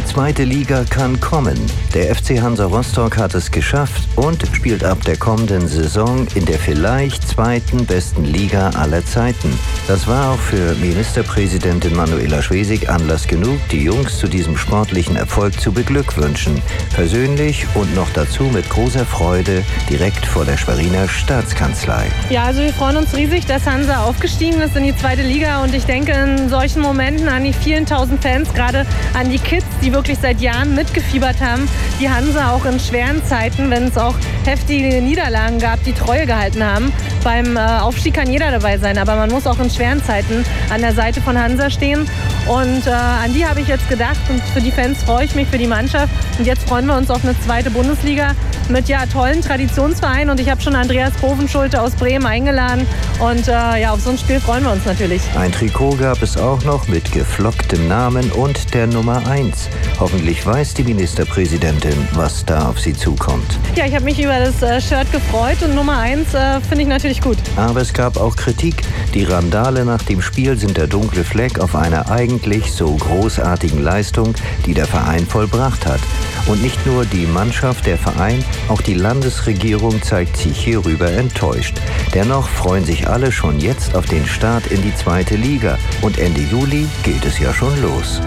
zweite Liga kann kommen. Der FC Hansa Rostock hat es geschafft und spielt ab der kommenden Saison in der vielleicht zweiten besten Liga aller Zeiten. Das war auch für Ministerpräsidentin Manuela Schwesig Anlass genug, die Jungs zu diesem sportlichen Erfolg zu beglückwünschen. Persönlich und noch dazu mit großer Freude direkt vor der Schweriner Staatskanzlei. Ja, also wir freuen uns riesig, dass Hansa aufgestiegen ist in die zweite Liga und ich denke in solchen Momenten an die vielen tausend Fans, gerade an die Kids, die wirklich seit Jahren mitgefiebert haben, die Hansa auch in schweren Zeiten, wenn es auch heftige Niederlagen gab, die Treue gehalten haben. Beim äh, Aufstieg kann jeder dabei sein, aber man muss auch in schweren Zeiten an der Seite von Hansa stehen. Und äh, an die habe ich jetzt gedacht und für die Fans freue ich mich, für die Mannschaft. Und jetzt freuen wir uns auf eine zweite Bundesliga mit ja tollen Traditionsvereinen und ich habe schon Andreas Bovenschulte aus Bremen eingeladen und äh, ja, auf so ein Spiel freuen wir uns natürlich. Ein Trikot gab es auch noch mit geflocktem Namen und der Nummer 1. Hoffentlich weiß die Ministerpräsidentin, was da auf sie zukommt. Ja, ich habe mich über das äh, Shirt gefreut und Nummer 1 äh, finde ich natürlich gut. Aber es gab auch Kritik. Die Randale nach dem Spiel sind der dunkle Fleck auf einer eigentlich so großartigen Leistung, die der Verein vollbracht hat. Und nicht nur die Mannschaft, der Verein, auch die Landesregierung zeigt sich hierüber enttäuscht. Dennoch freuen sich alle schon jetzt auf den Start in die zweite Liga. Und Ende Juli geht es ja schon los.